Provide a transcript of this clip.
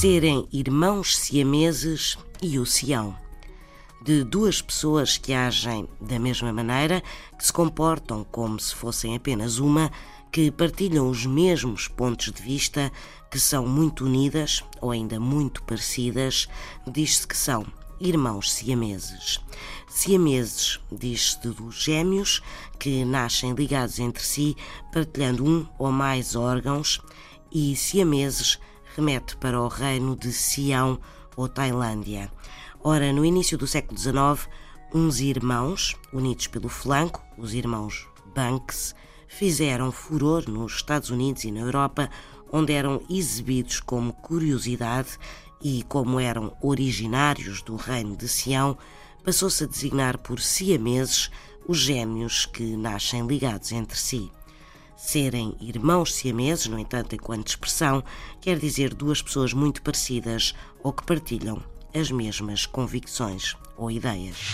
serem irmãos siameses e o Sião. De duas pessoas que agem da mesma maneira, que se comportam como se fossem apenas uma, que partilham os mesmos pontos de vista, que são muito unidas ou ainda muito parecidas, diz-se que são irmãos siameses. Siameses diz-se dos gêmeos que nascem ligados entre si, partilhando um ou mais órgãos, e siameses remete para o reino de Sião ou Tailândia. Ora, no início do século XIX, uns irmãos, unidos pelo flanco, os irmãos Banks, fizeram furor nos Estados Unidos e na Europa, onde eram exibidos como curiosidade e, como eram originários do reino de Sião, passou-se a designar por siameses os gêmeos que nascem ligados entre si. Serem irmãos siameses, no entanto, enquanto expressão, quer dizer duas pessoas muito parecidas ou que partilham as mesmas convicções ou ideias.